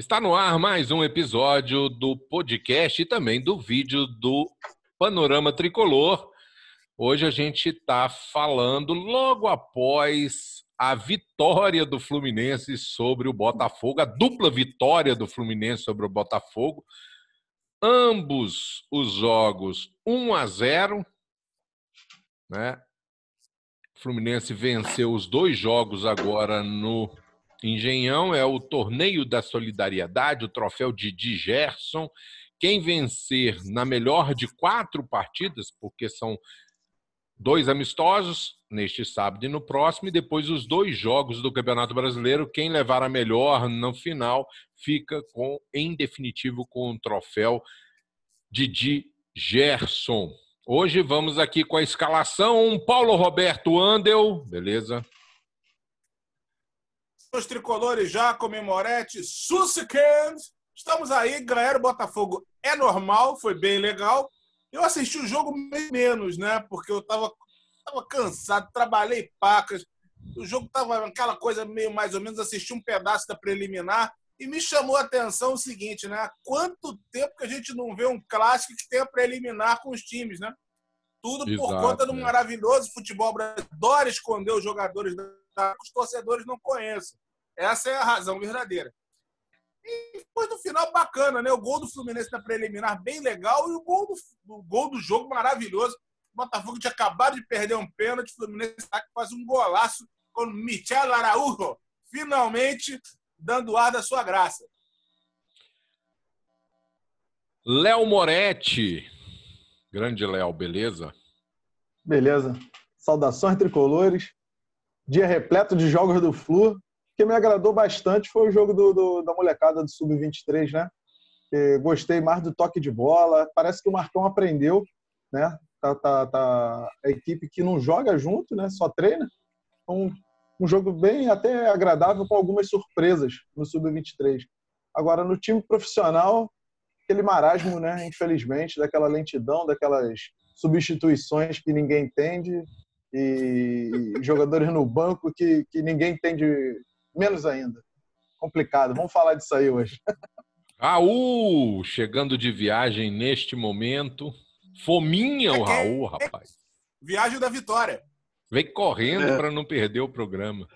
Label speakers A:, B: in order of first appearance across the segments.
A: Está no ar mais um episódio do podcast e também do vídeo do Panorama Tricolor. Hoje a gente está falando logo após a vitória do Fluminense sobre o Botafogo, a dupla vitória do Fluminense sobre o Botafogo. Ambos os jogos 1 a 0, né? O Fluminense venceu os dois jogos agora no Engenhão, é o torneio da solidariedade, o troféu de Gerson. Quem vencer na melhor de quatro partidas, porque são dois amistosos, neste sábado e no próximo, e depois os dois jogos do Campeonato Brasileiro. Quem levar a melhor no final fica com, em definitivo, com o troféu Didi Gerson. Hoje vamos aqui com a escalação. Paulo Roberto Andel, beleza?
B: Os tricolores já comemorete, Susikand. Estamos aí, ganhar o Botafogo é normal, foi bem legal. Eu assisti o jogo menos, né? Porque eu tava, tava cansado, trabalhei pacas. O jogo tava aquela coisa meio mais ou menos, assisti um pedaço da preliminar e me chamou a atenção o seguinte, né? Quanto tempo que a gente não vê um clássico que tenha preliminar com os times, né? Tudo Exato, por conta do né? maravilhoso futebol brasileiro. Adora esconder os jogadores da os torcedores não conheçem. Essa é a razão verdadeira. E depois no final, bacana, né? O gol do Fluminense na preliminar, bem legal, e o gol do, o gol do jogo maravilhoso. O Botafogo tinha acabado de perder um pênalti, o Fluminense faz um golaço com o Michel Araújo, finalmente dando ar da sua graça.
A: Léo Moretti. Grande Léo, beleza?
C: Beleza. Saudações tricolores. Dia repleto de jogos do Flu que me agradou bastante foi o jogo do, do da molecada do Sub-23, né? gostei mais do toque de bola. Parece que o Marcão aprendeu, né? Tá, tá, tá a equipe que não joga junto, né? Só treina. Um, um jogo bem até agradável com algumas surpresas no Sub-23. Agora, no time profissional, aquele marasmo, né? Infelizmente, daquela lentidão, daquelas substituições que ninguém entende e jogadores no banco que, que ninguém entende menos ainda. Complicado. Vamos falar disso aí hoje.
A: Raul, chegando de viagem neste momento. Fominha o Raul, rapaz.
B: Viagem da vitória.
A: Vem correndo é. para não perder o programa.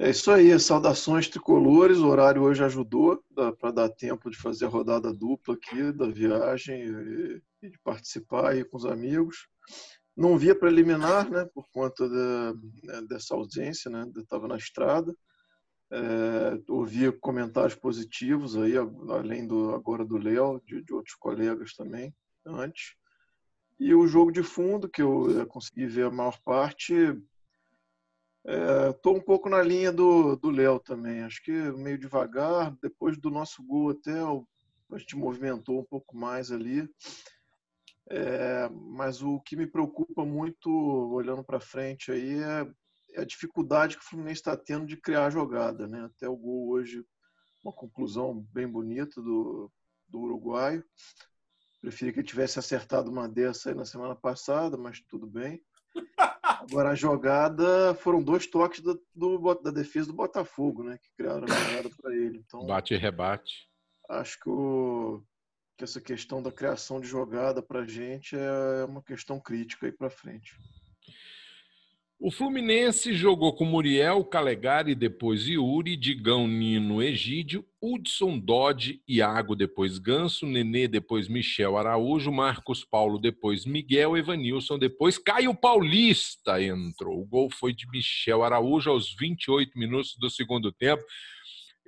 D: É isso aí, saudações tricolores. O horário hoje ajudou para dar tempo de fazer a rodada dupla aqui da viagem e de participar aí com os amigos. Não via preliminar, né, por conta de, dessa ausência, né, estava na estrada. É, ouvia comentários positivos aí, além do agora do Léo, de, de, outros colegas também, antes. E o jogo de fundo, que eu consegui ver a maior parte, estou é, um pouco na linha do Léo também. Acho que meio devagar, depois do nosso gol até a gente movimentou um pouco mais ali. É, mas o que me preocupa muito, olhando para frente, aí é, é, a dificuldade que o Fluminense está tendo de criar jogada. Né? Até o gol hoje, uma conclusão bem bonita do, do uruguaio. Preferia que ele tivesse acertado uma dessa aí na semana passada, mas tudo bem. Agora, a jogada foram dois toques do, do, da defesa do Botafogo, né? Que criaram a jogada para ele. Então,
A: Bate e rebate.
D: Acho que o, que essa questão da criação de jogada para a gente é uma questão crítica aí para frente.
A: O Fluminense jogou com Muriel, Calegari, depois Yuri, Digão, Nino, Egídio, Hudson, Dodge, Iago, depois Ganso, Nenê, depois Michel Araújo, Marcos Paulo, depois Miguel, Evanilson, depois Caio Paulista entrou. O gol foi de Michel Araújo aos 28 minutos do segundo tempo.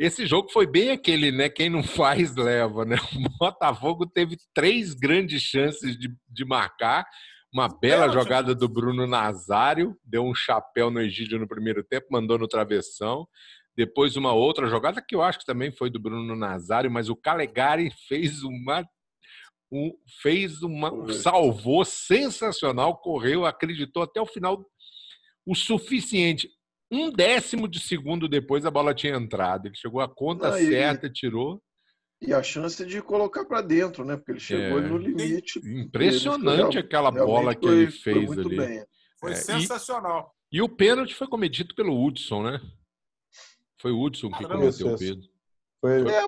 A: Esse jogo foi bem aquele, né? Quem não faz, leva, né? O Botafogo teve três grandes chances de, de marcar. Uma bela jogada do Bruno Nazário, deu um chapéu no Egídio no primeiro tempo, mandou no travessão. Depois uma outra jogada que eu acho que também foi do Bruno Nazário, mas o Calegari fez uma um, fez uma salvou sensacional, correu, acreditou até o final o suficiente um décimo de segundo depois a bola tinha entrado. Ele chegou a conta ah, certa, e, tirou.
D: E a chance de colocar para dentro, né? Porque ele chegou é, no limite.
A: Impressionante aquela bola que foi, ele fez foi ali. Bem.
B: Foi é, sensacional.
A: E, e, o pênalti foi cometido pelo Hudson, né? Foi o Hudson que cometeu o pênalti.
C: Foi...
D: É,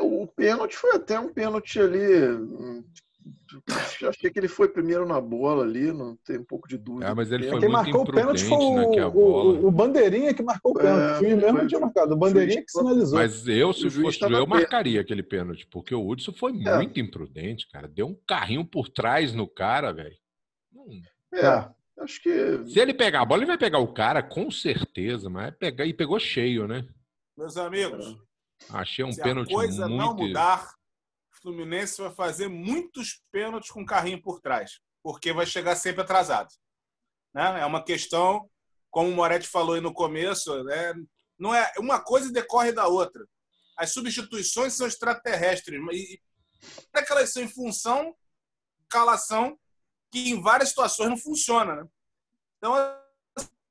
D: o, o pênalti foi até um pênalti ali. Hum, Achei que ele foi primeiro na bola ali, não tem um pouco de dúvida.
A: Ah, mas ele foi
C: Quem
A: muito
C: marcou o pênalti foi o,
A: naquela
C: o,
A: bola.
C: o, o Bandeirinha que marcou o pênalti.
D: É,
C: o mesmo
D: foi-
C: tinha marcado. O Bandeirinha que sinalizou.
A: Mas eu, se fosse eu,
D: perto.
A: marcaria aquele pênalti, porque o Hudson foi
D: É.
A: muito imprudente, cara. Deu um carrinho por trás no cara, velho. Hum.
D: É,
C: É.
D: acho que
A: Se ele pegar a bola, ele vai pegar o cara, com certeza, mas pegar e pegou cheio, né?
B: Meus amigos,
A: Achei um
B: se a
A: pênalti
B: coisa
A: muito.
B: não mudar, Fluminense vai fazer muitos pênaltis com carrinho por trás, porque vai chegar sempre atrasado. Né? É uma questão, como o Moretti falou aí no começo, né? não é uma coisa decorre da outra. As substituições são extraterrestres e para que elas são em função calação que em várias situações não funciona. Né? Então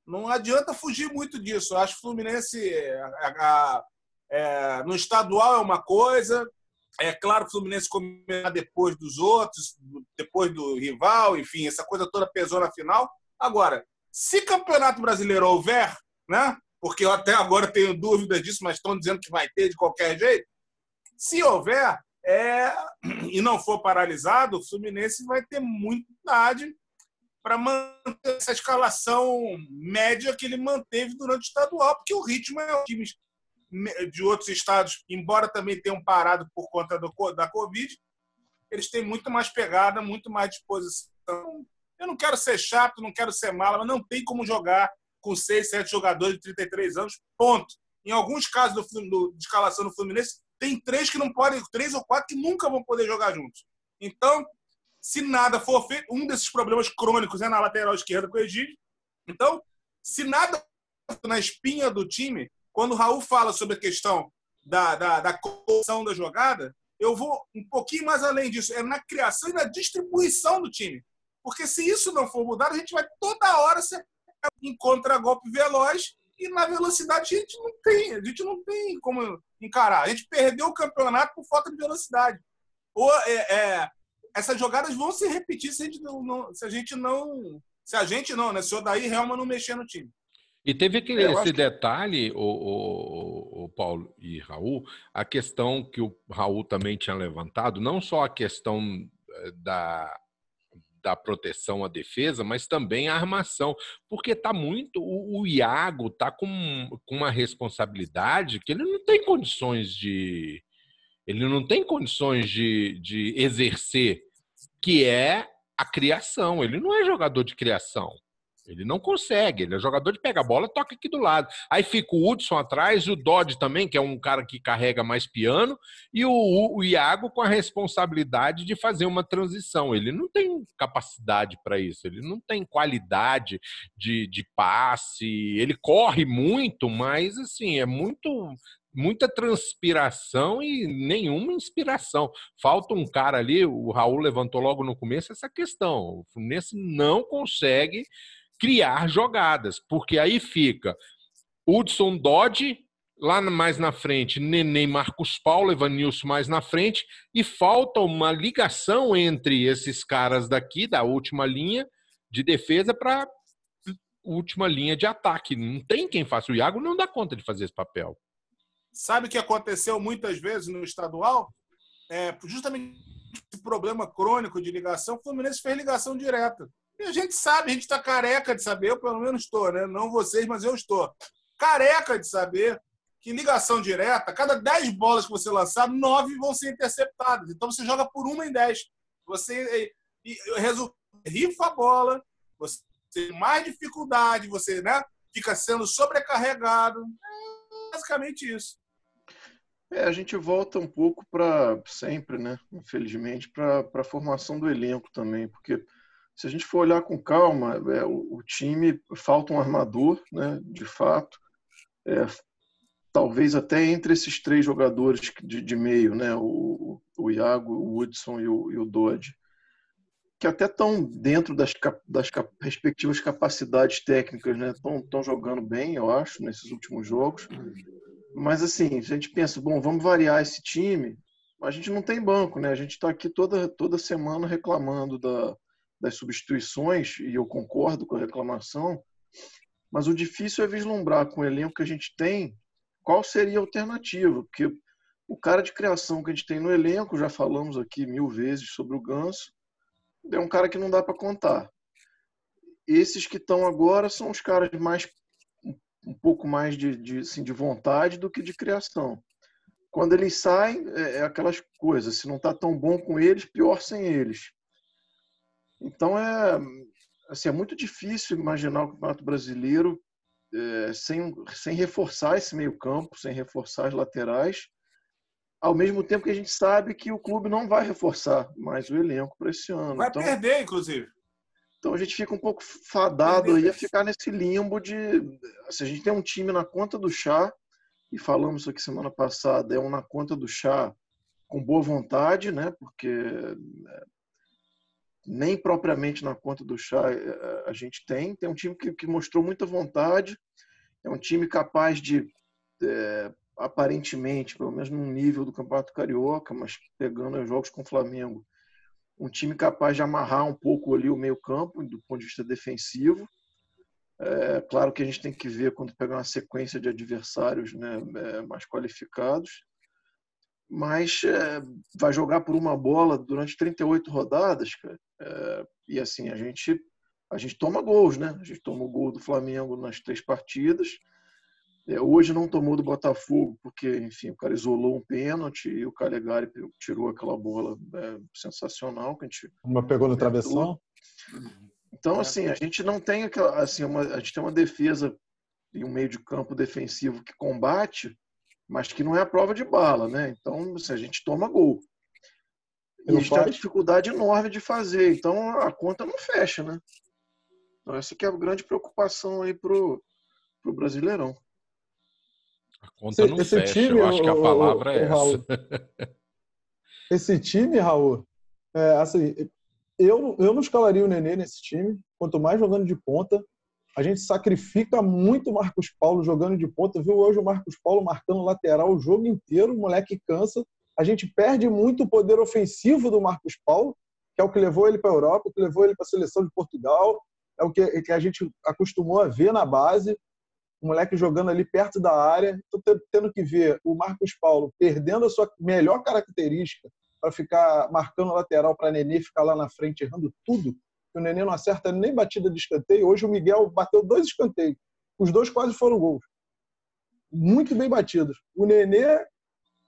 B: não adianta fugir muito disso. Eu acho que o Fluminense a- é, no estadual é uma coisa. É claro que o Fluminense começa depois dos outros, depois do rival, enfim, essa coisa toda pesou na final. Agora, se campeonato brasileiro houver, né? Porque eu até agora tenho dúvidas disso, mas estão dizendo que vai ter de qualquer jeito. Se houver, é, e não for paralisado, o Fluminense vai ter muita idade para manter essa escalação média que ele manteve durante o estadual, porque o ritmo é o time de outros estados, embora também tenham parado por conta do, da Covid, eles têm muito mais pegada, muito mais disposição. Eu não quero ser chato, não quero ser mala, mas não tem como jogar com seis, sete jogadores de 33 anos, ponto. Em alguns casos do, do- de escalação no Fluminense, tem três que não podem, três ou quatro que nunca vão poder jogar juntos. Então, se nada for feito, um desses problemas crônicos é na lateral esquerda com o Egídio. Então, se nada na espinha do time, quando o Raul fala sobre a questão da, da, da construção da jogada, eu vou um pouquinho mais além disso. É na criação e na distribuição do time. Porque se isso não for mudado, a gente vai toda hora ser em contragolpe veloz e na velocidade a gente não tem, a gente não tem como encarar. A gente perdeu o campeonato por falta de velocidade. Ou é, é, essas jogadas vão se repetir se a gente não, se a gente não, se a gente não, né? Se o Daí Helma não mexer no time.
A: E teve aquele,
D: É, eu
A: esse
D: acho que-
A: detalhe, o, o, o Paulo e Raul, a questão que o Raul também tinha levantado, não só a questão eh, da, da proteção à defesa, mas também a armação. Porque tá muito. O, o Iago tá com, com uma responsabilidade que ele não tem condições de. Ele não tem condições de, de exercer, que é a criação. Ele não é jogador de criação. Ele não consegue, ele é jogador de pega a bola, toca aqui do lado. Aí fica o Hudson atrás, o Dodge também, que é um cara que carrega mais piano, e o, o Iago com a responsabilidade de fazer uma transição. Ele não tem capacidade para isso, ele não tem qualidade de, de passe, ele corre muito, mas assim, é muito muita transpiração e nenhuma inspiração. Falta um cara ali, o Raul levantou logo no começo essa questão. O Fluminense não consegue criar jogadas, porque aí fica Hudson Dodge, lá mais na frente, Neném Marcos Paulo, Evanilson mais na frente, e falta uma ligação entre esses caras daqui, da última linha de defesa, para última linha de ataque. Não tem quem faça. O Iago não dá conta de fazer esse papel.
B: Sabe o que aconteceu muitas vezes no estadual? É, justamente esse problema crônico de ligação, o Fluminense fez ligação direta. E a gente sabe, a gente está careca de saber, eu pelo menos estou, né? Não vocês, mas eu estou. Careca de saber que ligação direta, cada 10 bolas que você lançar, 9 vão ser interceptadas. Então você joga por uma em 10. Você e, e, rifa a bola, você tem mais dificuldade, você né, fica sendo sobrecarregado. É basicamente isso.
D: É, a gente volta um pouco para sempre, né? Infelizmente, para a formação do elenco também, porque se a gente for olhar com calma, é, o, o time falta um armador, né? De fato, É, talvez até entre esses três jogadores de, de meio, né? O, o Iago, o Hudson e o, e o Dodge, que até estão dentro das, das respectivas capacidades técnicas, né? Estão jogando bem, eu acho, nesses últimos jogos. Mas assim, a gente pensa, bom, vamos variar esse time. A gente não tem banco, né? A gente está aqui toda, toda semana reclamando da, das substituições, e eu concordo com a reclamação, mas o difícil é vislumbrar com o elenco que a gente tem qual seria a alternativa, porque o cara de criação que a gente tem no elenco, já falamos aqui mil vezes sobre o Ganso, é um cara que não dá para contar. Esses que estão agora são os caras mais um pouco mais de, de, assim, de vontade do que de criação. Quando eles saem, é, é aquelas coisas. Se não está tão bom com eles, pior sem eles. Então é, assim, é muito difícil imaginar o Campeonato Brasileiro é, sem, sem reforçar esse meio campo, sem reforçar as laterais, ao mesmo tempo que a gente sabe que o clube não vai reforçar mais o elenco para esse ano.
B: Vai então, perder, inclusive.
D: Então a gente fica um pouco fadado aí a ficar nesse limbo de. Se a gente tem um time na conta do chá, e falamos isso aqui semana passada, é um na conta do chá com boa vontade, né? Porque nem propriamente na conta do chá é, a gente tem. Tem um time que, que mostrou muita vontade, é um time capaz de é, aparentemente, pelo menos no nível do Campeonato Carioca, mas pegando os jogos com o Flamengo, um time capaz de amarrar um pouco ali o meio-campo do ponto de vista defensivo. É, claro que a gente tem que ver quando pegar uma sequência de adversários né, mais qualificados, mas é, vai jogar por uma bola durante 38 rodadas, cara, é, e assim a gente a gente toma gols, né? A gente toma o gol do Flamengo nas três partidas é, hoje não tomou do Botafogo, porque, enfim, o cara isolou um pênalti e o Calegari tirou aquela bola é, sensacional que a gente.
C: Uma pegou no travessão?
D: Então, assim, a gente não tem aquela. Assim, uma, a gente tem uma defesa e um meio de campo defensivo que combate, mas que não é a prova de bala, né? Então, assim, a gente toma gol. E a gente tem uma dificuldade enorme de fazer. Então, a conta não fecha, né? Então, essa que é a grande preocupação aí pro, pro Brasileirão.
A: A conta esse, não esse fecha, time, eu acho que a palavra o, é essa.
C: esse time, Raul, é, assim, eu, eu não escalaria o Nenê nesse time, quanto mais jogando de ponta. A gente sacrifica muito o Marcos Paulo jogando de ponta. Viu hoje o Marcos Paulo marcando lateral o jogo inteiro, o moleque cansa. A gente perde muito o poder ofensivo do Marcos Paulo, que é o que levou ele para a Europa, que levou ele para a seleção de Portugal, é o que, que a gente acostumou a ver na base o moleque jogando ali perto da área. Estou tendo que ver o Marcos Paulo perdendo a sua melhor característica para ficar marcando lateral para Nenê ficar lá na frente errando tudo. O Nenê não acerta nem batida de escanteio. Hoje o Miguel bateu dois escanteios. Os dois quase foram gols. Muito bem batidos. O Nenê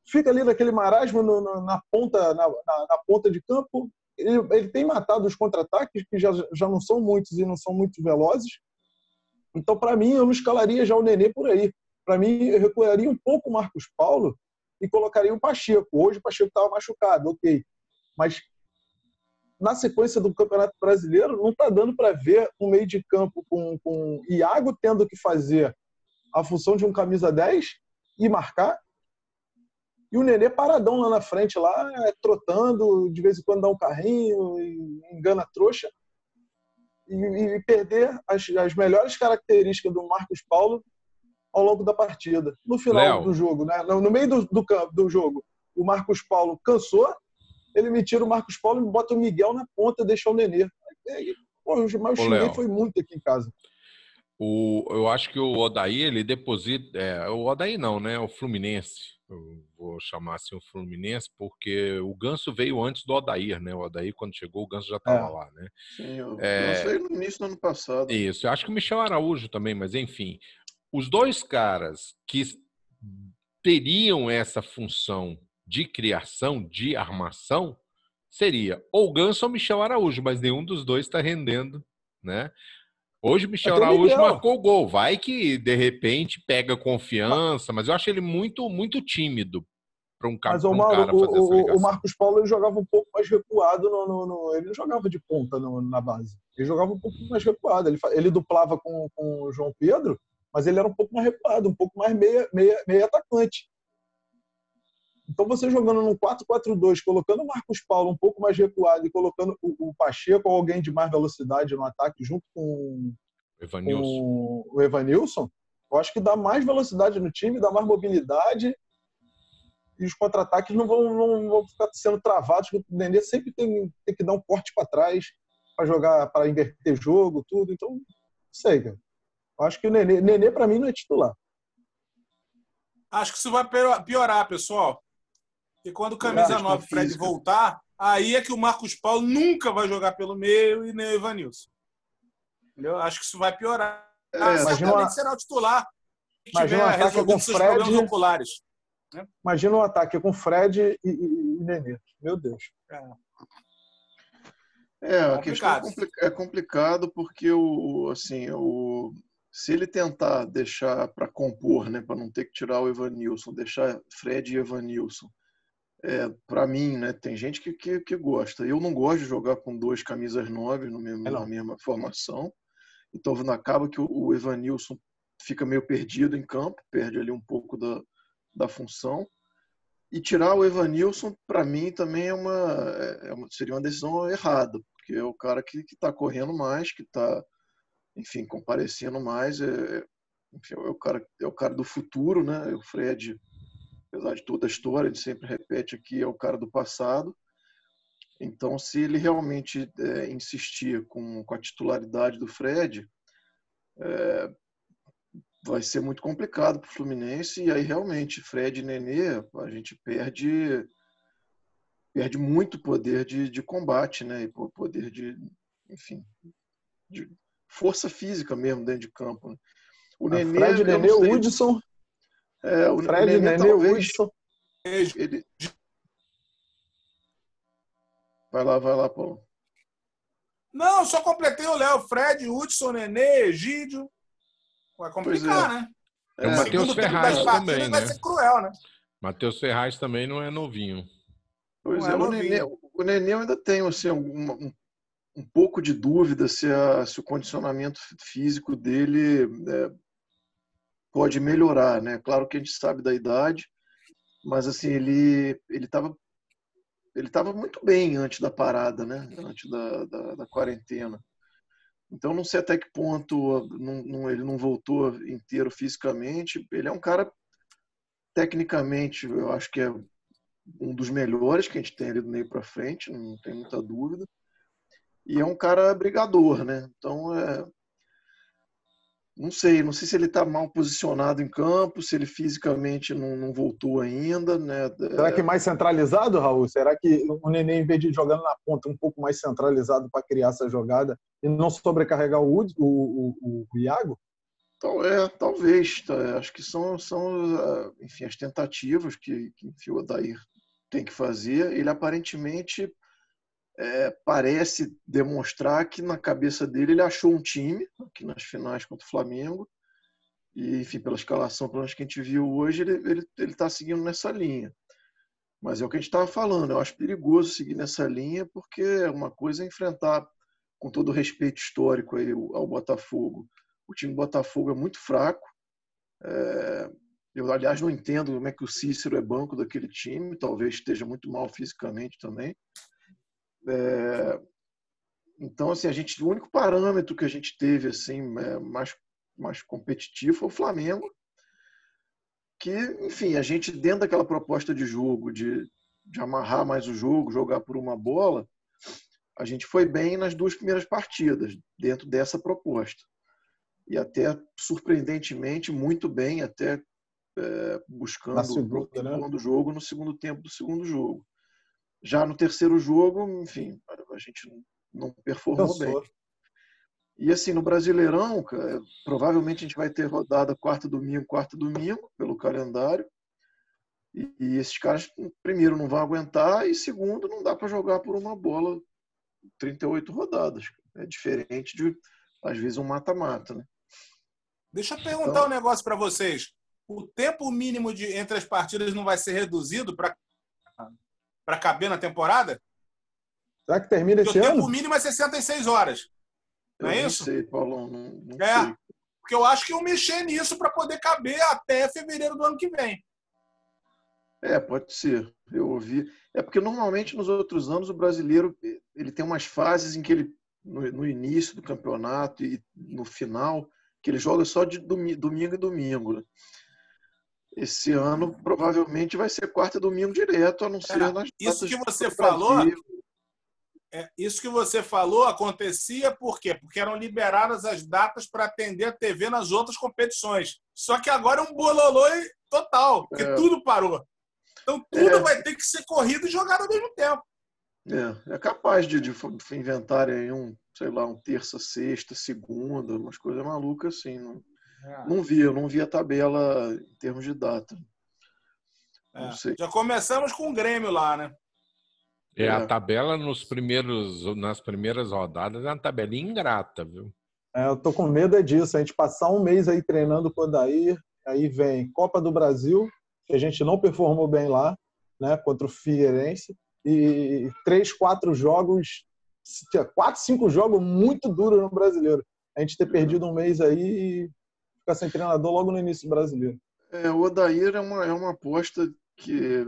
C: fica ali naquele marasmo no, no, na, ponta, na, na, na, ponta de campo. Ele, ele tem matado os contra-ataques, que já, já não são muitos e não são muito velozes, então, para mim, eu não escalaria já o Nenê por aí. Para mim, eu recuaria um pouco o Marcos Paulo e colocaria o Pacheco. Hoje o Pacheco estava machucado, ok. Mas na sequência do Campeonato Brasileiro, não está dando para ver um meio de campo com, com Iago tendo que fazer a função de um camisa 10 e marcar. E o Nenê paradão lá na frente, lá, trotando, de vez em quando dá um carrinho, engana a trouxa e, e perder as, as, melhores características do Marcos Paulo ao longo da partida. No final Léo. do jogo, né? no, meio do, do, do jogo, o Marcos Paulo cansou, ele me tira o Marcos Paulo e bota o Miguel na ponta e deixa o Nenê. Pô, mas eu xinguei foi muito aqui em casa.
A: O, eu acho que o Odaí, ele deposita. É, o Odaí não, né? O Fluminense vou chamar assim o Fluminense, porque o Ganso veio antes do Odair, né? O Odair, quando chegou, o Ganso já estava é. lá, né?
D: Sim, o é... Ganso veio no início do ano passado.
A: Isso, eu acho que o Michel Araújo também, mas enfim. Os dois caras que teriam essa função de criação, de armação, seria ou Ganso ou Michel Araújo, mas nenhum dos dois está rendendo, né? Hoje o Michel Araújo marcou o gol. Vai que de repente pega confiança, mas eu acho ele muito muito tímido para um, mas, um Mauro, cara fazer
C: o, essa O Marcos Paulo ele jogava um pouco mais recuado. No, no, no ele não jogava de ponta no, na base. Ele jogava um pouco mais recuado. Ele, ele duplava com, com o João Pedro, mas ele era um pouco mais recuado, um pouco mais meia, meia, meia atacante. Então, você jogando num 4-4-2, colocando o Marcos Paulo um pouco mais recuado e colocando o, o Pacheco ou alguém de mais velocidade no ataque junto com,
A: Evanilson.
C: com o Evanilson, eu acho que dá mais velocidade no time, dá mais mobilidade e os contra-ataques não vão, não vão ficar sendo travados. O Nenê sempre tem, tem que dar um corte para trás para jogar, para inverter jogo, tudo. Então, não sei, cara. Eu acho que o Nenê, Nenê para mim, não é titular.
B: Acho que isso vai piorar, pessoal E quando o camisa 9 Fred física. voltar, aí é que o Marcos Paulo nunca vai jogar pelo meio e nem o Evanilson. Entendeu? Acho que isso vai piorar. É, ah, certamente uma... será o titular.
C: Imagina um ataque com Fred. Oculares, né? Imagina um ataque com Fred e, e, e Nenê. Meu Deus.
D: É. É, a questão é, é complicado porque o assim, o se ele tentar deixar para compor, né, para não ter que tirar o Evanilson, deixar Fred e Evanilson, é, para mim, né, tem gente que, que, que, gosta. Eu não gosto de jogar com dois camisas nove no mesmo, é na mesma formação. Então acaba que o, o Evanilson fica meio perdido em campo, perde ali um pouco da, da função. E tirar o Evanilson, para mim, também é uma, é, é uma, seria uma decisão errada, porque é o cara que está correndo mais, que está, enfim, comparecendo mais. É, enfim, é, o cara, é o cara do futuro, né? O Fred, apesar de toda a história, ele sempre repete aqui, é o cara do passado. Então, se ele realmente é, insistir com, com a titularidade do Fred, é, vai ser muito complicado para o Fluminense. E aí, realmente, Fred e Nenê, a gente perde perde muito poder de, de combate, né? E poder de, enfim, de força física mesmo dentro de campo. Né?
C: O Nenê, Fred, Nenê, o Hudson.
D: É, o Fred, Nenê, Nenê talvez, Hudson. Ele... Vai lá, vai lá, Paulo.
B: Não, só completei o Léo. Fred, Hudson, Nenê, Egídio. Vai complicar, é. né?
A: É, o Matheus Ferraz também, né?
B: Vai ser cruel, né?
A: Matheus Ferraz também não é novinho.
D: Pois não é, é o, Nenê, o Nenê ainda tem assim, um, um pouco de dúvida se, a, se, o condicionamento físico dele é, pode melhorar, né? Claro que a gente sabe da idade, mas assim ele ele estava ele estava muito bem antes da parada, né? Antes da, da, da quarentena. Então, não sei até que ponto não, não, ele não voltou inteiro fisicamente. Ele é um cara, tecnicamente, eu acho que é um dos melhores que a gente tem ali do meio para frente, não tem muita dúvida. E é um cara brigador, né? Então, é, não sei, não sei se ele está mal posicionado em campo, se ele fisicamente não, não voltou ainda, né?
C: Será que mais centralizado, Raul? Será que o Nenê, em vez de jogando na ponta, um pouco mais centralizado para criar essa jogada e não sobrecarregar o, o, o, o Iago?
D: Então, é, talvez. Tá, acho que são, são ah, enfim, as tentativas que, que enfim, o Adair tem que fazer. Ele aparentemente é, parece demonstrar que na cabeça dele ele achou um time aqui nas finais contra o Flamengo e enfim pela escalação pelo menos que a gente viu hoje ele ele está seguindo nessa linha. Mas é o que a gente estava falando eu acho perigoso seguir nessa linha porque uma coisa é enfrentar com todo o respeito histórico aí ao Botafogo. O time do Botafogo é muito fraco é, eu aliás não entendo como é que o Cícero é banco daquele time talvez esteja muito mal fisicamente também é, então, assim, a gente, o único parâmetro que a gente teve assim é, mais, mais competitivo foi o Flamengo, que, enfim, a gente dentro daquela proposta de jogo, de, de amarrar mais o jogo, jogar por uma bola, a gente foi bem nas duas primeiras partidas dentro dessa proposta e até surpreendentemente muito bem até é, buscando segunda, o né? do jogo no segundo tempo do segundo jogo. Já no terceiro jogo, enfim, a gente não performou Cansou. bem. E assim, no Brasileirão, cara, provavelmente a gente vai ter rodada quarta domingo, quarta domingo, pelo calendário. E, e esses caras, primeiro, não vão aguentar, e segundo, não dá para jogar por uma bola 38 rodadas. É diferente de, às vezes, um mata-mata, né?
B: Deixa eu perguntar então, um negócio para vocês. O tempo mínimo de, entre as partidas não vai ser reduzido para para caber na temporada?
C: Será que termina esse ano? O
B: tempo mínimo é 66 horas. Não é
D: eu
B: isso?
D: Não sei, Paulo. Não, não
B: é.
D: Sei.
B: Porque eu acho que eu mexer nisso para poder caber até fevereiro do ano que vem.
D: É, pode ser. Eu ouvi. É porque normalmente nos outros anos o brasileiro ele tem umas fases em que ele no, no início do campeonato e no final que ele joga só de domingo e domingo. Esse ano provavelmente vai ser quarta e domingo direto, a não ser é, nas
B: Isso que você falou, é, isso que você falou acontecia por quê? Porque eram liberadas as datas para atender a TV nas outras competições. Só que agora é um bololô total, porque é. tudo parou. Então tudo é. vai ter que ser corrido e jogado ao mesmo tempo.
D: É, é capaz de, de, inventarem um, sei lá, um terça, sexta, segunda, umas coisas malucas assim. Não, é. Não vi, eu não vi a tabela em termos de data.
B: É. Já começamos com o Grêmio lá, né?
A: É, a é. tabela nos primeiros, nas primeiras rodadas é uma tabelinha ingrata, viu?
C: É, eu tô com medo é disso. A gente passar um mês aí treinando com o Daí, aí vem Copa do Brasil, que a gente não performou bem lá, né, contra o Figueirense, e três, quatro jogos, quatro, cinco jogos muito duros no brasileiro. A gente ter perdido um mês aí ficar sem treinador logo no início do brasileiro.
D: É, o Odair é uma, é uma aposta que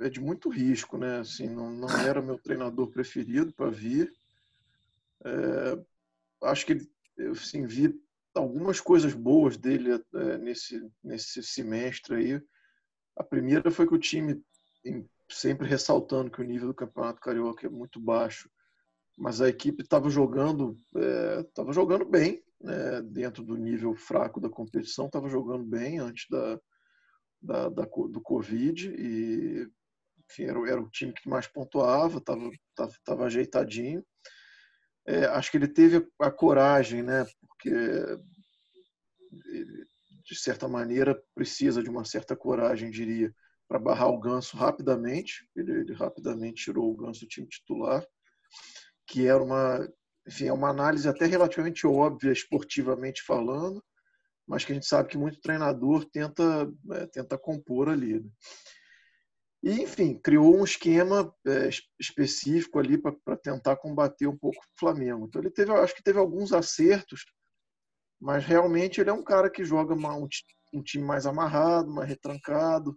D: é de muito risco, né? Assim, não, não era meu treinador preferido para vir. É, acho que ele, eu assim, vi algumas coisas boas dele é, nesse, nesse semestre aí. A primeira foi que o time, sempre ressaltando que o nível do Campeonato Carioca é muito baixo, mas a equipe estava jogando, estava é, jogando bem, né, dentro do nível fraco da competição, estava jogando bem antes da, da, da, do Covid e enfim, era, era o time que mais pontuava, estava tava, tava ajeitadinho. É, acho que ele teve a coragem, né, porque ele, de certa maneira, precisa de uma certa coragem, diria, para barrar o Ganso rapidamente. Ele, ele, rapidamente tirou o Ganso do time titular, que era uma, enfim, é uma análise até relativamente óbvia, esportivamente falando, mas que a gente sabe que muito treinador tenta, é, tenta compor ali. Né? E, enfim, criou um esquema é, específico ali para tentar combater um pouco o Flamengo. Então, ele teve, acho que teve alguns acertos, mas realmente ele é um cara que joga uma, um, um, time mais amarrado, mais retrancado,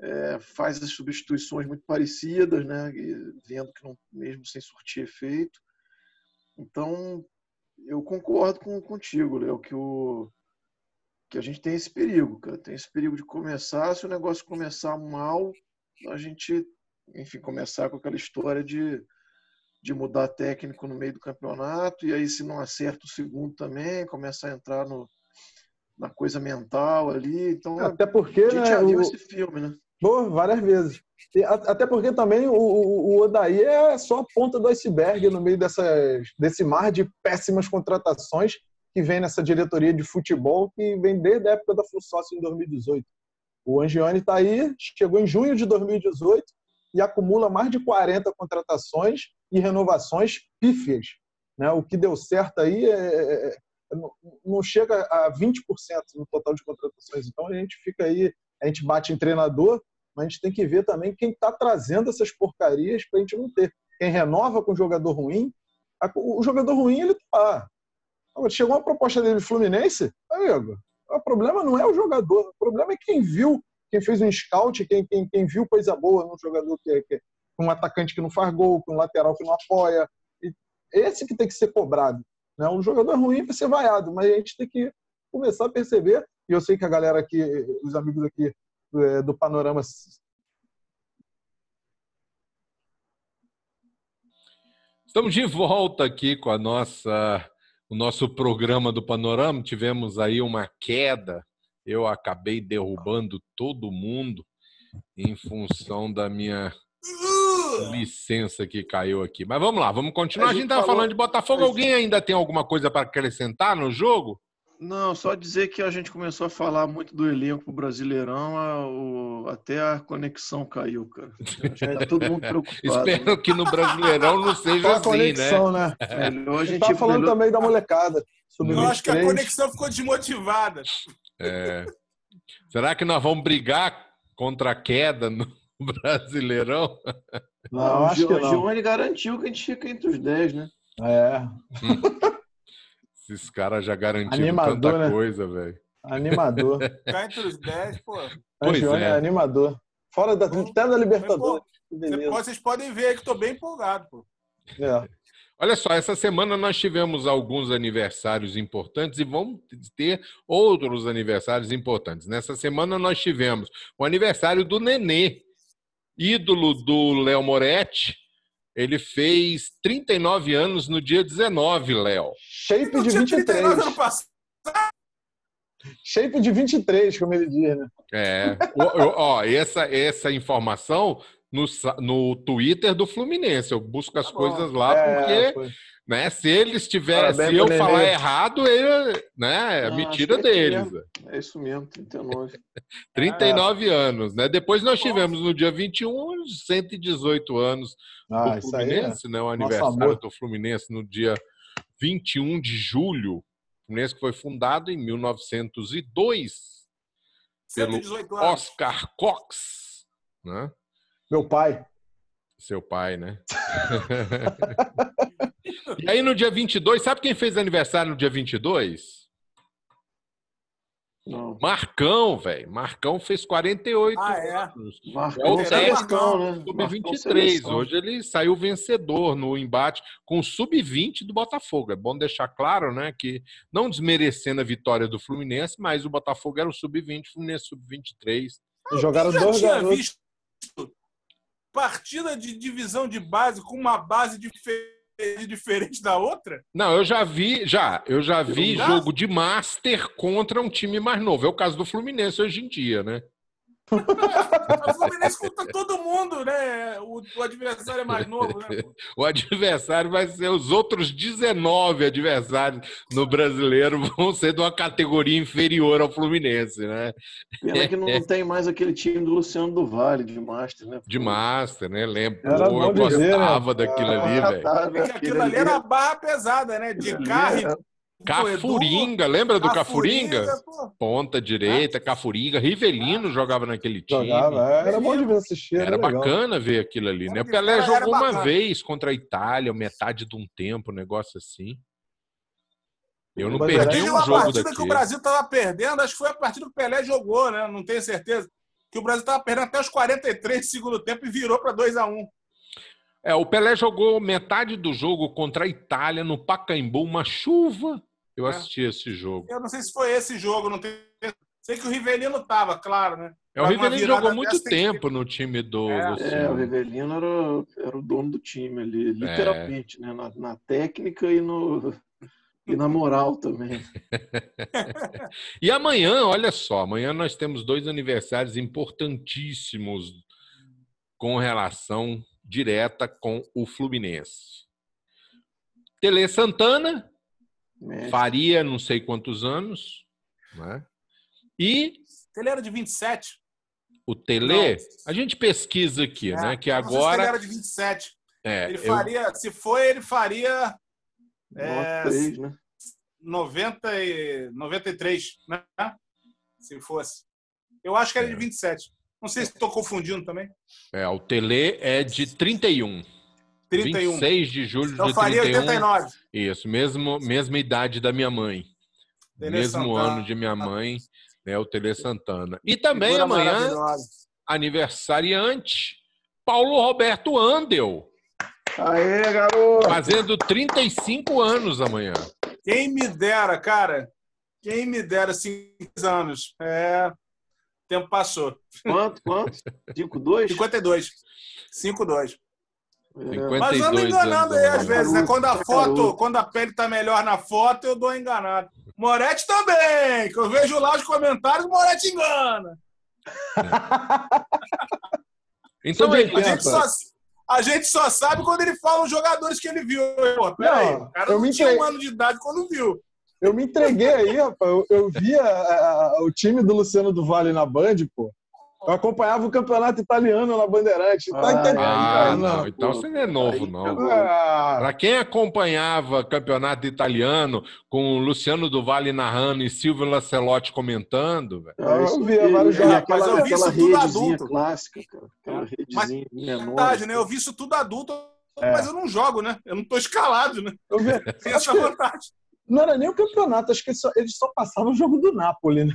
D: é, faz as substituições muito parecidas, né? E vendo que não, mesmo sem surtir efeito. Então, eu concordo com, contigo, Léo, que, o, que a gente tem esse perigo, cara. Tem esse perigo de começar, se o negócio começar mal, a gente, enfim, começar com aquela história de de mudar técnico no meio do campeonato, e aí se não acerta o segundo também, começa a entrar no, na coisa mental ali. Então,
C: até porque, a gente
D: né, já viu o... esse filme, né?
C: Pô, várias vezes. Até porque também o, o, Odaí é só a ponta do iceberg no meio dessas, desse mar de péssimas contratações que vem nessa diretoria de futebol que vem desde a época da Flussócio em 2018. O Angione está aí, chegou em junho de 2018 e acumula mais de 40 contratações e renovações pífias. Né? O que deu certo aí é, é, é não chega a 20% no total de contratações. Então a gente fica aí, a gente bate em treinador, mas a gente tem que ver também quem está trazendo essas porcarias para a gente não ter. Quem renova com jogador ruim, o jogador ruim ele tá. Chegou uma proposta dele do Fluminense, amigo, o problema não é o jogador, o problema é quem viu, quem fez um scout, quem, quem, quem viu coisa boa no jogador que, que, um atacante que não faz gol, com um lateral que não apoia. Esse que tem que ser cobrado. Né? Um jogador ruim vai ser vaiado, mas a gente tem que começar a perceber. E eu sei que a galera aqui, os amigos aqui do, do Panorama
A: Estamos de volta aqui com a nossa, o nosso programa do Panorama. Tivemos aí uma queda. Eu acabei derrubando todo mundo em função da minha licença que caiu aqui. Mas vamos lá, vamos continuar. A gente estava falando de Botafogo. Alguém ainda tem alguma coisa para acrescentar no jogo?
D: Não, só dizer que a gente começou a falar muito do elenco Brasileirão, a, o, até a conexão caiu, cara. Tá todo mundo preocupado.
A: Espero né? que no Brasileirão não seja assim,
C: conexão, né? né? Melhor a gente tá falando melhor... também da molecada.
B: Eu acho que a conexão ficou desmotivada.
A: É. Será que nós vamos brigar contra a queda no Brasileirão?
D: Não, acho que não. O Giovanni garantiu que a gente fica entre os 10, né?
C: É.
A: Esses caras já garantiram animador, tanta né? coisa, velho.
C: Animador.
B: Ficar entre os 10, pô.
C: Pois é. é. animador. Fora da, até da Libertadores.
B: Mas, pô, vocês podem ver que estou bem empolgado, pô.
C: É.
A: Olha só, essa semana nós tivemos alguns aniversários importantes e vamos ter outros aniversários importantes. Nessa semana nós tivemos o aniversário do Nenê, ídolo do Léo Moretti. Ele fez 39 anos no dia 19, Léo.
C: Shape de 23. Ano passado. Shape de 23, como ele diz, né?
A: É. ó, essa, essa informação no, no Twitter do Fluminense. Eu busco as tá coisas lá é, porque, né, se eles tiverem, se eu falar errado, ele, né, ah, me tira é deles.
D: É isso mesmo, 39.
A: 39 é. anos, né? Depois nós tivemos no dia 21 118 anos ah, do Fluminense, é. né? O aniversário do Fluminense no dia 21 de julho. O Fluminense que foi fundado em 1902 pelo Oscar Cox, né?
C: Meu pai.
A: Seu pai, né? e aí no dia 22, sabe quem fez aniversário no dia 22? Não. Marcão, velho. Marcão fez 48
B: ah, é?
A: anos. Marcão, é o técnico né? sub-23. Hoje ele saiu vencedor no embate com o sub-20 do Botafogo. É bom deixar claro, né, que não desmerecendo a vitória do Fluminense, mas o Botafogo era o sub-20, o Fluminense sub-23.
C: Jogaram dois garotos. Visto
B: partida de divisão de base com uma base diferente da outra?
A: Não, eu já vi, já, eu já vi jogo de Master contra um time mais novo. É o caso do Fluminense hoje em dia, né?
B: O Fluminense conta todo mundo, né? O, o, adversário é mais novo, né?
A: o adversário vai ser os outros 19 adversários no brasileiro vão ser de uma categoria inferior ao Fluminense, né?
D: Pena que não é. tem mais aquele time do Luciano do Vale de Master, né?
A: De Master, né? Lembro. Pô, eu gostava né? daquilo ali,
B: velho. Tá, né? Aquilo ali era barra pesada, né? De carro
A: Cafuringa, lembra do Cafuringa? Cafuringa? Ponta direita, Cafuringa, Rivelino ah, jogava naquele time. Jogava,
C: é, era bom de ver assistir.
A: Era, era bacana ver aquilo ali, né? O Pelé jogou uma vez contra a Itália, metade de um tempo, um negócio assim. Eu não Mas perdi um jogo partida
B: daqui. que o Brasil estava perdendo, acho que foi a partida que o Pelé jogou, né? Não tenho certeza. Que o Brasil estava perdendo até os 43 do segundo tempo e virou para 2 a 1
A: É, o Pelé jogou metade do jogo contra a Itália no Pacaembu, uma chuva eu é. assisti esse jogo.
B: Eu não sei se foi esse jogo, não tenho... sei que o Rivelino tava, claro, né?
A: É, o Rivelino jogou muito tempo no time do.
D: É, é o Rivelino era, era o dono do time ali, literalmente, é. né? Na, na, técnica e, no, e na moral também.
A: e amanhã, olha só, amanhã nós temos dois aniversários importantíssimos com relação direta com o Fluminense. Tele Santana, é. Faria não sei quantos anos. Né? E.
B: Ele era de 27.
A: O Tele, não. a gente pesquisa aqui, é, né? Que agora.
B: Ele era de 27. É, ele faria, eu... se foi, ele faria. É, 3, né? 90 e, 93, né? Se fosse. Eu acho que era é. de 27. Não sei se estou confundindo também.
A: É, o Tele é de 31. 31. 26 de julho então, de 31.
B: faria 89.
A: Isso, mesmo, mesma idade da minha mãe. Tele mesmo Santana. ano de minha mãe, né, o Tele Santana. E também Figura amanhã, aniversariante, Paulo Roberto Andel.
C: Aê, garoto!
A: Fazendo 35 anos amanhã.
B: Quem me dera, cara. Quem me dera 5 anos. É. O tempo passou.
D: Quanto? Quanto? 5-2?
B: 52. 5-2. Mas ando enganando aí às vezes, né? Quando a foto, quando a pele tá melhor na foto, eu dou enganado. Moretti também, que eu vejo lá os comentários, o Moretti engana. então, a, gente só, a gente só sabe quando ele fala os jogadores que ele viu. Pô, peraí, o cara não, não tinha um ano de idade quando viu.
C: Eu me entreguei aí, rapaz. Eu, eu vi a, a, o time do Luciano do Vale na Band, pô. Eu acompanhava o campeonato italiano na Bandeirante. Tá
A: entendendo? Ah, não, então você não é novo, não. Ah. Para quem acompanhava campeonato italiano com o Luciano do Vale narrando e Silvio Lancelotti comentando, velho.
C: Ah, eu via vários jogos.
B: Mas eu vi isso tudo adulto. clássica, cara. Aquela redezinha mas, Verdade, né? Eu vi isso tudo adulto, é. mas eu não jogo, né? Eu não tô escalado, né? Eu vi. Tem essa vantagem.
C: Não era nem o campeonato, acho que eles só, eles só passavam o jogo do Napoli, né?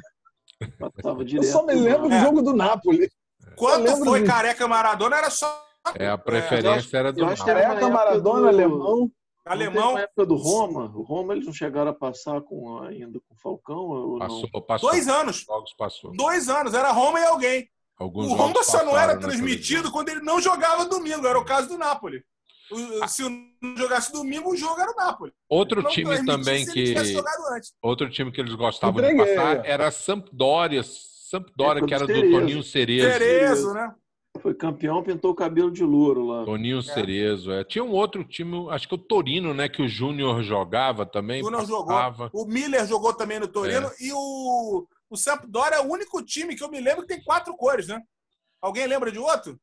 C: Eu só me lembro do é. jogo do Napoli.
B: Quando foi Careca Maradona, era só.
A: É, a preferência é, era do
C: Napoli. Careca, Maradona, do... Alemão.
B: Alemão.
D: Na época do Roma, o Roma eles não chegaram a passar com, ainda com o Falcão?
B: Passou, passou. Dois anos. Passou. Dois anos, era Roma e alguém. Alguns o Roma só não era transmitido quando ele não jogava domingo, era o caso do Napoli. O- Se não jogasse domingo, o jogo era o Napoli.
A: Outro
B: Não
A: time também que. Outro time que eles gostavam
C: Entreguei,
A: de passar
C: ó.
A: era a Sampdoria. Sampdoria,
D: É,
A: que era do
D: Cerezo.
A: Toninho Cerezo.
B: Cerezo, né?
D: Foi campeão, pintou o cabelo de louro lá.
A: Toninho Cerezo, é. Tinha um outro time, acho que o Torino, né? Que o Júnior jogava também.
B: O Júnior jogou. O Miller jogou também no Torino.
A: É.
B: E o, o Sampdoria é o único time que eu me lembro que tem quatro cores, né? Alguém lembra de outro?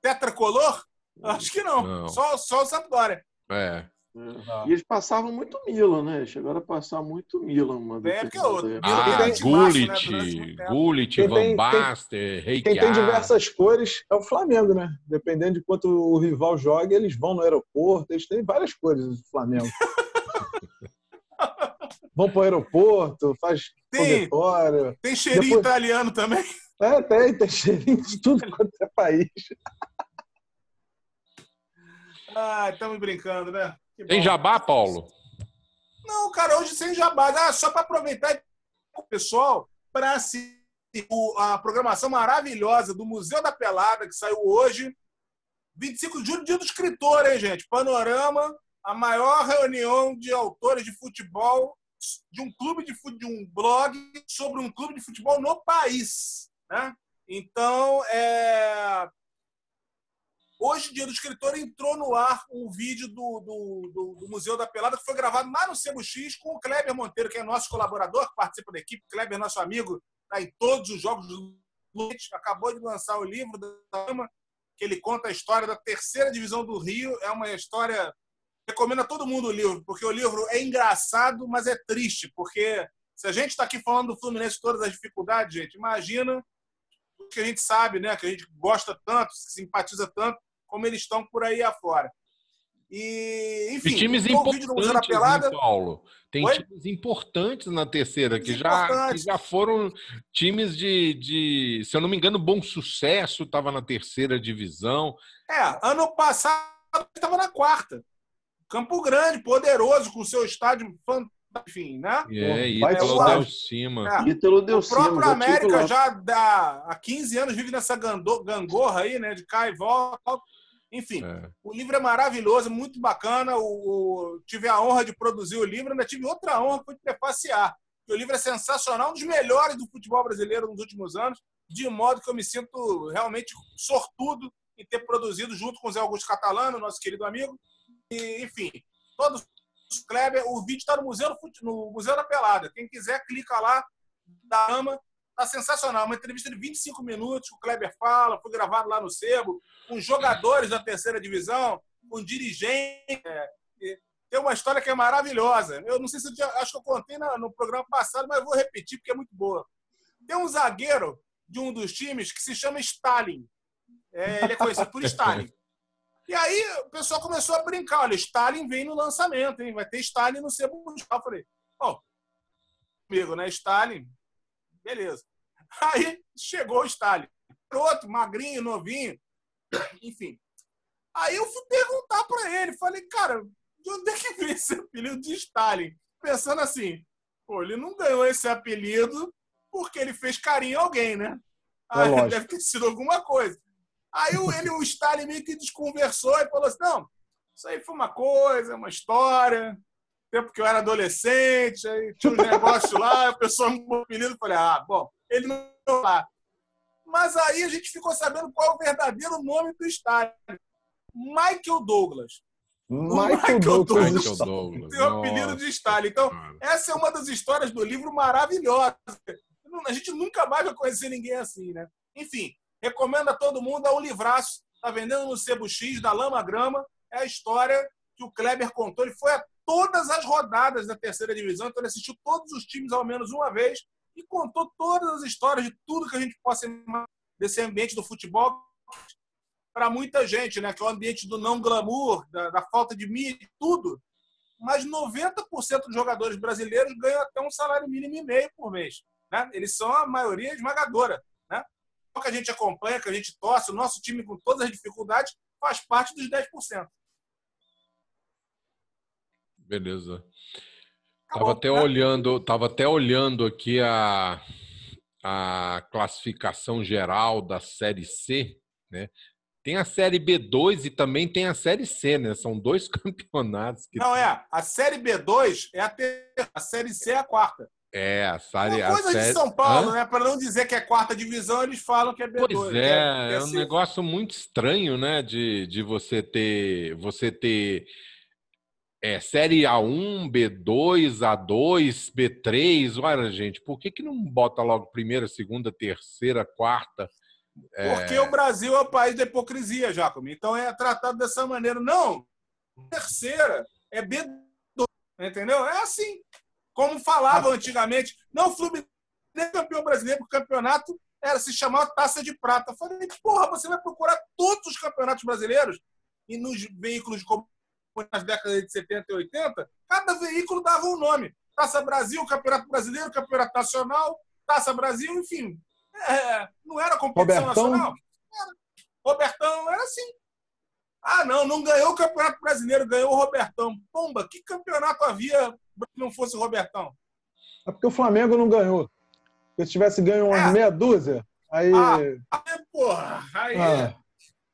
B: Tetracolor? Acho que não.
A: Não.
B: Só, só o Sampdoria.
A: É.
D: É. E eles passavam muito Milan, né? Chegaram a passar muito Milan. Uma
B: É, porque o-. Milan
A: Ah,
B: timaço, né,
A: Gullit,
B: durante muito tempo.
A: Gullit,
C: Quem
A: Van
C: tem-
A: Basten,
C: Quem
A: Reichardt.
C: tem diversas cores é o Flamengo, né? Dependendo de quanto o rival joga, eles vão no aeroporto, eles têm várias cores do Flamengo. vão pro aeroporto, faz
B: Tem, tem cheirinho
C: Depois-
B: italiano também.
C: É, tem, tem cheirinho de tudo quanto é país.
B: Ah, estamos brincando, né?
A: Tem jabá, Paulo?
B: Não, cara, hoje sem jabá. Ah, só para aproveitar o pessoal para assistir a programação maravilhosa do Museu da Pelada, que saiu hoje. 25 de julho, dia do escritor, hein, gente? Panorama, a maior reunião de autores de futebol de um clube de futebol, de um blog sobre um clube de futebol no país, né? Então, é... Hoje, dia do escritor, entrou no ar um vídeo do, do, do- do Museu da Pelada que foi gravado lá no Sebo X com o Kleber Monteiro, que é nosso colaborador, que participa da equipe. Kleber, nosso amigo, está em todos os jogos do Lute. Acabou de lançar o livro da Dama, que ele conta a história da terceira divisão do Rio. É uma história. Recomendo a todo mundo o livro, porque o livro é engraçado, mas é triste, porque se a gente está aqui falando do Fluminense todas as dificuldades, gente, imagina o que a gente sabe, né? Que a gente gosta tanto, simpatiza tanto, como eles estão por aí afora. E, enfim,
A: E times importantes,
B: Pelada.
A: né, Paulo? Tem
B: Oi?
A: times importantes na terceira, que já, que já foram times de, de, se eu não me engano, bom sucesso, estava na terceira divisão.
B: É, ano passado estava na quarta. Campo Grande, poderoso, com seu estádio fantástico, enfim, né?
A: É,
C: vai
A: Ítalo
B: lá.
A: deu cima.
B: É.
D: Ítalo deu
B: O próprio
D: cima,
B: América já dá, há 15 anos vive nessa gangorra aí, né? De cá e volta. Enfim,
A: É.
B: o livro é maravilhoso, muito bacana. O, o- tive a honra de produzir o livro, ainda tive outra honra que de prefaciar. O livro é sensacional, um dos melhores do futebol brasileiro nos últimos anos, de modo que eu me sinto realmente sortudo em ter produzido junto com o Zé Augusto Catalano, nosso querido amigo. E, enfim, todos os Kleber, o vídeo está no Museu, no Museu da Pelada. Quem quiser, clica lá, da ama. Tá sensacional. Uma entrevista de 25 minutos, o Kleber fala, foi gravado lá no Sebo, com jogadores da terceira divisão, com dirigentes. é, tem uma história que é maravilhosa. Eu não sei se eu acho que eu contei no programa passado, mas vou repetir porque é muito boa. Tem um zagueiro de um dos times que se chama Stalin. É, ele é conhecido por Stalin. E aí o pessoal começou a brincar. Olha, Stalin vem no lançamento, hein? Vai ter Stalin no Sebo Mundial. Eu falei, ó, amigo, né? Stalin, beleza. Aí chegou o Stalin. Outro, magrinho, novinho, enfim. Aí eu fui perguntar para ele, falei, cara, de onde é que veio esse apelido de Stalin? Pensando assim, pô, ele não ganhou esse apelido porque ele fez carinho a alguém, né?
C: É
B: Aí
C: lógico.
B: deve ter sido alguma coisa. Aí ele, o Stalin meio que desconversou e falou assim, não, isso aí foi uma coisa, uma história, tempo que eu era adolescente, aí tinha um negócio lá, a pessoa me apelido, falei, ah, bom, ele não foi lá. Mas aí a gente ficou sabendo qual é o verdadeiro nome do Stalin. Michael Douglas.
C: Michael
B: Michael
C: Douglas.
B: Douglas.
A: Michael Douglas.
B: Tem o apelido
A: Nossa,
B: de Stalin. Então,
A: cara.
B: essa é uma das histórias do livro maravilhosa. A gente nunca mais vai conhecer ninguém assim, né? Enfim, recomendo a todo mundo, é um livraço. Está vendendo no Sebo X, da Lama Grama. É a história que o Kleber contou. Ele foi a todas as rodadas da terceira divisão, então ele assistiu todos os times ao menos uma vez e contou todas as histórias de tudo que a gente possa imaginar desse ambiente do futebol para muita gente, né? Que é o ambiente do não glamour, da, da falta de mídia, tudo mas 90% dos jogadores brasileiros ganham até um salário mínimo e meio por mês. Né? Eles são a maioria esmagadora. Né? O que a gente acompanha, que a gente torce, o nosso time com todas as dificuldades faz parte dos 10%.
A: Beleza.
B: Acabou,
A: Tava até olhando, tava até olhando aqui a, a classificação geral da Série C, né? Tem a Série B2 e também tem a Série C, né? São dois campeonatos. Que...
B: Não, é. A Série B2 é a terceira, a Série C é a quarta.
A: É, a série.
B: Uma coisa
A: a série...
B: de São Paulo, Hã? né? Para não dizer que é quarta divisão, eles falam que é B2.
A: Pois é, é, é um negócio muito estranho, né? De, de você ter. Você ter. É, série A1, B2, A2, B3. Olha, gente, por que, que não bota logo primeira, segunda, terceira, quarta?
B: Porque é... o Brasil é o país da hipocrisia, Jacob. Então é tratado dessa maneira. Não, terceira é B2, entendeu? É assim. Como falavam antigamente, não, o Fluminense é campeão brasileiro, o campeonato era se chamava Taça de Prata. Eu falei, porra, você vai procurar todos os campeonatos brasileiros e nos veículos de nas décadas de 70 e 80, cada veículo dava um nome. Taça Brasil, Campeonato Brasileiro, Campeonato Nacional, Taça Brasil, enfim. É, não era competição Robertão. nacional. Era. Robertão era assim. Ah, não, não ganhou o Campeonato Brasileiro, ganhou o Robertão. Pomba, que campeonato havia que não fosse o Robertão?
C: É porque o Flamengo não ganhou. Se tivesse ganho uma é. meia dúzia, aí.
B: Ah, aí porra, aí. Ah.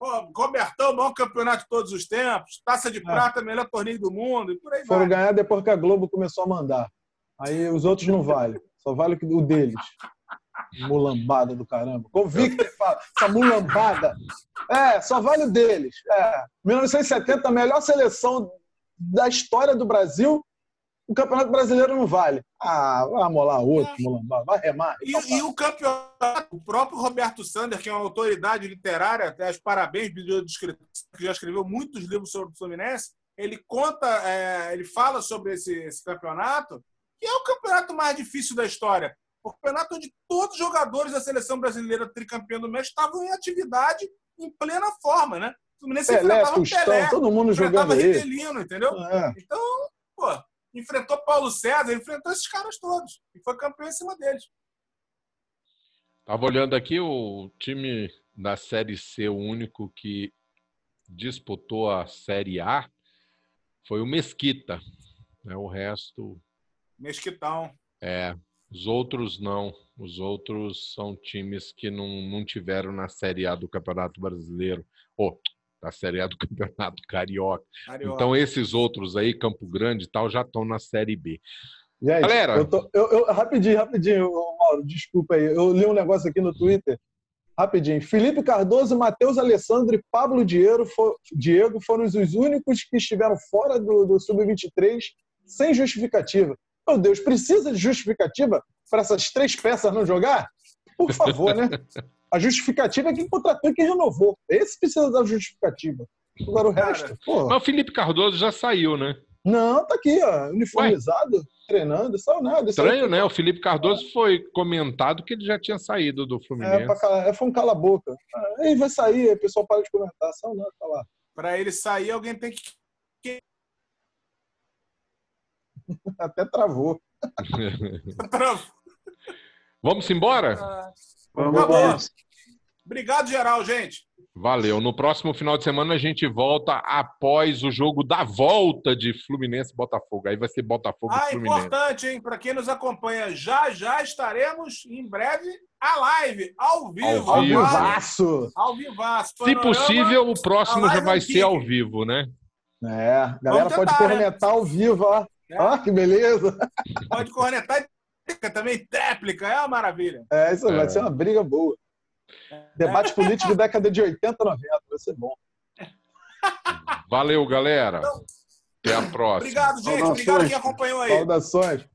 B: Pô, Robertão, maior campeonato de todos os tempos, taça de é. prata, melhor torneio do mundo, e por aí
C: Foram vai. ganhar depois que a Globo começou a mandar. Aí os outros não valem, só vale o deles. Mulambada do caramba. Como Victor fala, essa mulambada. É, só vale o deles. É. 1970, a melhor seleção da história do Brasil, o Campeonato Brasileiro não vale. Ah, vai amolar outro, mulambada, vai remar.
B: E, e, o campeonato, o próprio Roberto Sander, que é uma autoridade literária, até os parabéns, que já escreveu muitos livros sobre o Fluminense, ele conta, é, ele fala sobre esse, esse campeonato, que é o campeonato mais difícil da história o campeonato onde todos os jogadores da seleção brasileira tricampeã do México estavam em atividade em plena forma, né? O
C: Fluminense Pelé, enfrentava Tostão, Pelé, todo mundo jogando
B: Rivelino, entendeu? É. Então, pô, enfrentou Paulo César, enfrentou esses caras todos e foi campeão em cima deles.
A: Tava olhando aqui o time da Série C, o único que disputou a Série A foi o Mesquita. Né? O resto.
B: Mesquitão.
A: É, os outros não. Os outros são times que não, não tiveram na Série A do Campeonato Brasileiro. Ou da Série A do Campeonato Carioca. Carioca. Então, esses outros aí, Campo Grande e tal, já estão na Série B.
C: Gente, Galera. Eu tô, eu, eu, rapidinho, rapidinho, Mauro, desculpa aí. Eu li um negócio aqui no Twitter. Rapidinho. Felipe Cardoso, Matheus Alessandro e Pablo Diego, for, Diego foram os únicos que estiveram fora do, do Sub-23 sem justificativa. Meu Deus, precisa de justificativa para essas três peças não jogar? Por favor, né? A justificativa é quem contratou e quem renovou. Esse precisa da justificativa. Agora o resto. Pô.
A: Mas o Felipe Cardoso já saiu, né?
C: Não, tá aqui, ó, uniformizado, Ué? treinando, saiu nada.
A: Estranho, né? O Felipe Cardoso foi comentado que ele já tinha saído do Fluminense.
C: É, pra, é foi um cala-boca. Aí vai sair, o pessoal para de comentar, só não, tá lá.
B: Para ele sair, alguém tem que
C: Até travou.
A: travou. Vamos embora?
B: Ah, vamos. Obrigado, geral, gente.
A: Valeu. No próximo final de semana a gente volta após o jogo da volta de Fluminense Botafogo. Aí vai ser Botafogo
B: ah,
A: Fluminense.
B: importante, hein? Para quem nos acompanha, já já estaremos em breve a live, ao vivo.
A: Ao vivaço.
B: Ao vivaço.
A: Se possível, o próximo já vai ser ao vivo, né?
C: É, a galera tentar, pode cornetar né? ao vivo, ó. É. Ah, que beleza!
B: Pode cornetar e também tréplica, é uma maravilha.
C: É, isso é. vai ser uma briga boa. Debate político década de 80, 90, vai ser bom.
A: Valeu, galera. Então, Até a próxima.
B: Obrigado, gente. Saudações. Obrigado quem acompanhou aí.
C: Saudações.